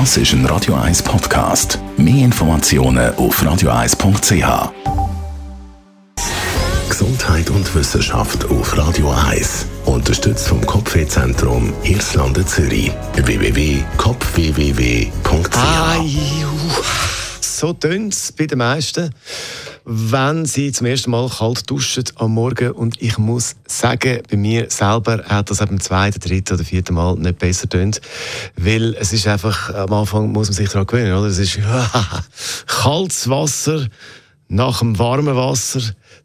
Das ist ein Radio 1 Podcast. Mehr Informationen auf radio1.ch. Gesundheit und Wissenschaft auf Radio 1. Unterstützt vom Kopfwehzentrum Irlande Zürich. www.kopfwww.ch. So tönt es bei den meisten, wenn sie zum ersten Mal kalt duschen am Morgen. Und ich muss sagen, bei mir selber hat das beim zweiten, dritten oder vierten Mal nicht besser tönt. Weil es ist einfach, am Anfang muss man sich daran gewöhnen, oder? Es ist kaltes Wasser nach dem warmen Wasser.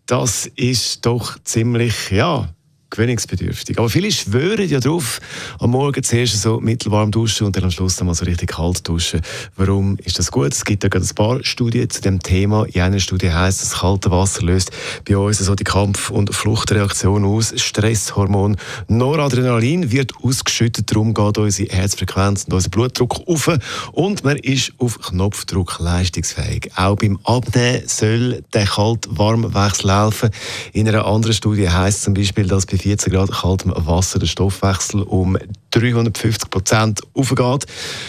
Das ist doch ziemlich, ja, gewöhnungsbedürftig. Aber viele schwören ja drauf, am Morgen zuerst so mittelwarm duschen und dann am Schluss dann mal so richtig kalt duschen. Warum ist das gut? Es gibt ja gerade ein paar Studien zu dem Thema. In einer Studie heißt, das kalte Wasser löst bei uns so die Kampf- und Fluchtreaktion aus. Stresshormon Noradrenalin wird ausgeschüttet, darum geht unsere Herzfrequenz und unser Blutdruck auf und man ist auf Knopfdruck leistungsfähig. Auch beim Abnehmen soll der Kalt-Warm-Wechsel helfen. In einer anderen Studie heißt zum Beispiel, dass bei 14 Grad kaltem Wasser der Stoffwechsel um 350 Prozent aufgeht.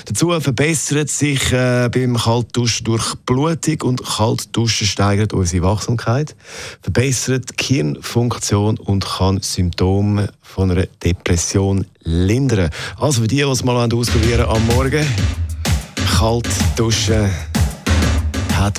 Dazu verbessert sich äh, beim Kaltduschen durch Blutung und Kaltduschen steigert unsere Wachsamkeit, verbessert die Hirnfunktion und kann Symptome von einer Depression lindern. Also für die, die es mal ausprobieren am Morgen, kalt duschen hat